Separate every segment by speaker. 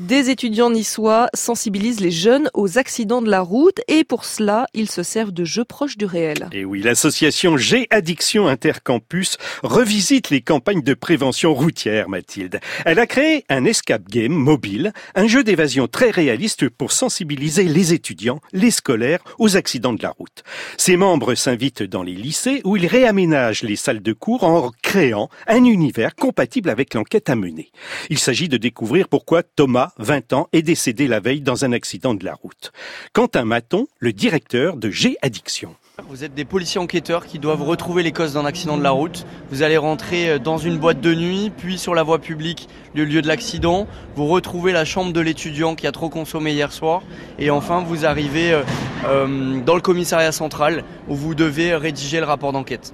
Speaker 1: Des étudiants niçois sensibilisent les jeunes aux accidents de la route et pour cela, ils se servent de jeux proches du réel.
Speaker 2: Et oui, l'association G Addiction Intercampus revisite les campagnes de prévention routière, Mathilde. Elle a créé un escape game mobile, un jeu d'évasion très réaliste pour sensibiliser les étudiants, les scolaires aux accidents de la route. Ses membres s'invitent dans les lycées où ils réaménagent les salles de cours en créant un univers compatible avec l'enquête à mener. Il s'agit de découvrir pourquoi Thomas 20 ans, est décédé la veille dans un accident de la route. Quentin Maton, le directeur de G Addiction.
Speaker 3: Vous êtes des policiers enquêteurs qui doivent retrouver les causes d'un accident de la route. Vous allez rentrer euh, dans une boîte de nuit, puis sur la voie publique, le lieu de l'accident. Vous retrouvez la chambre de l'étudiant qui a trop consommé hier soir. Et enfin, vous arrivez euh, euh, dans le commissariat central où vous devez rédiger le rapport d'enquête.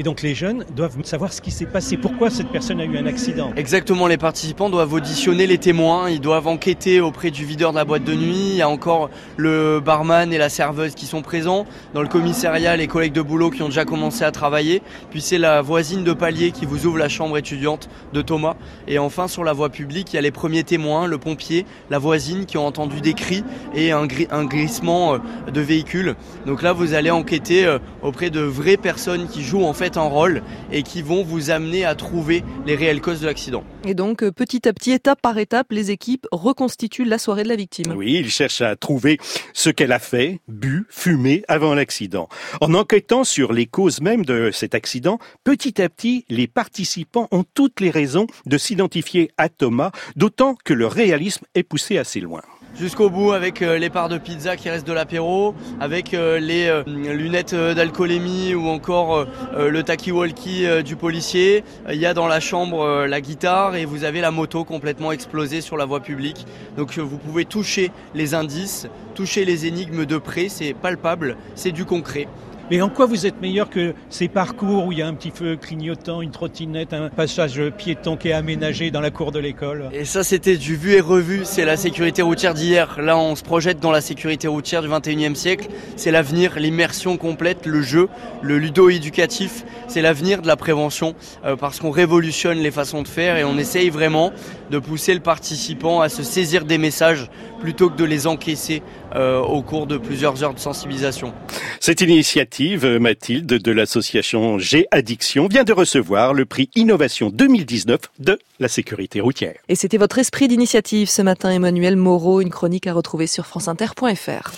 Speaker 4: Et donc les jeunes doivent savoir ce qui s'est passé, pourquoi cette personne a eu un accident?
Speaker 3: Exactement, les participants doivent auditionner les témoins, ils doivent enquêter auprès du videur de la boîte de nuit, il y a encore le barman et la serveuse qui sont présents, dans le commissariat les collègues de boulot qui ont déjà commencé à travailler, puis c'est la voisine de palier qui vous ouvre la chambre étudiante de Thomas, et enfin sur la voie publique il y a les premiers témoins, le pompier, la voisine qui ont entendu des cris et un, un glissement euh, de véhicule. Donc là vous allez enquêter euh, auprès de vraies personnes qui jouent en fait en rôle et qui vont vous amener à trouver les réelles causes de l'accident.
Speaker 1: Et donc, euh, petit à petit, étape par étape, les équipes reconstituent la soirée de la victime.
Speaker 2: Oui, ils cherchent à trouver ce qu'elle a fait, bu, fumé avant l'accident. En enquêtant sur les causes même de cet accident, petit à petit, les participants ont toutes les raisons de s'identifier à Thomas, d'autant que le réalisme est poussé assez loin
Speaker 3: jusqu'au bout avec euh, les parts de pizza qui restent de l'apéro, avec euh, les euh, lunettes d'alcoolémie ou encore le taki-walkie du policier. Il y a dans la chambre la guitare et vous avez la moto complètement explosée sur la voie publique. Donc vous pouvez toucher les indices, toucher les énigmes de près, c'est palpable, c'est du concret.
Speaker 4: Mais en quoi vous êtes meilleur que ces parcours où il y a un petit feu clignotant, une trottinette, un passage piéton qui est aménagé dans la cour de l'école?
Speaker 3: Et ça, c'était du vu et revu. C'est la sécurité routière d'hier. Là, on se projette dans la sécurité routière du 21e siècle. C'est l'avenir, l'immersion complète, le jeu, le ludo-éducatif. C'est l'avenir de la prévention euh, parce qu'on révolutionne les façons de faire et on essaye vraiment de pousser le participant à se saisir des messages plutôt que de les encaisser euh, au cours de plusieurs heures de sensibilisation.
Speaker 2: Cette initiative, Mathilde, de l'association G Addiction, vient de recevoir le prix Innovation 2019 de la sécurité routière.
Speaker 1: Et c'était votre esprit d'initiative ce matin, Emmanuel Moreau, une chronique à retrouver sur franceinter.fr.